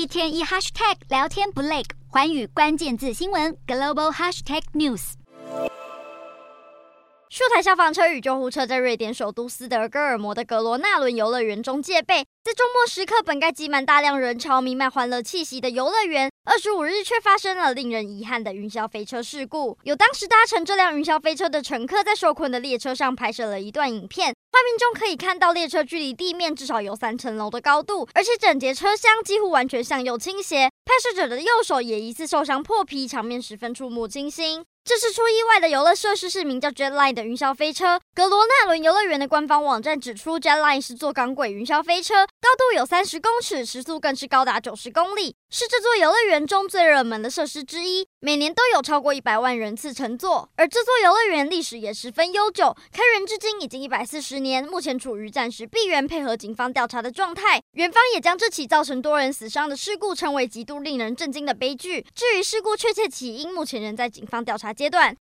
一天一 hashtag 聊天不累，寰宇关键字新闻 global hashtag news。数台消防车与救护车在瑞典首都斯德哥尔摩的格罗纳伦游乐园中戒备。在周末时刻，本该挤满大量人潮、弥漫欢乐气息的游乐园，二十五日却发生了令人遗憾的云霄飞车事故。有当时搭乘这辆云霄飞车的乘客在受困的列车上拍摄了一段影片，画面中可以看到列车距离地面至少有三层楼的高度，而且整节车厢几乎完全向右倾斜。拍摄者的右手也疑似受伤破皮，场面十分触目惊心。这次出意外的游乐设施是名叫 Jetline 的云霄飞车。格罗纳伦游乐园的官方网站指出，Jetline 是座钢轨云霄飞车，高度有三十公尺，时速更是高达九十公里，是这座游乐园中最热门的设施之一，每年都有超过一百万人次乘坐。而这座游乐园历史也十分悠久，开园至今已经一百四十年，目前处于暂时闭园、配合警方调查的状态。园方也将这起造成多人死伤的事故称为极度令人震惊的悲剧。至于事故确切起因，目前仍在警方调查阶段。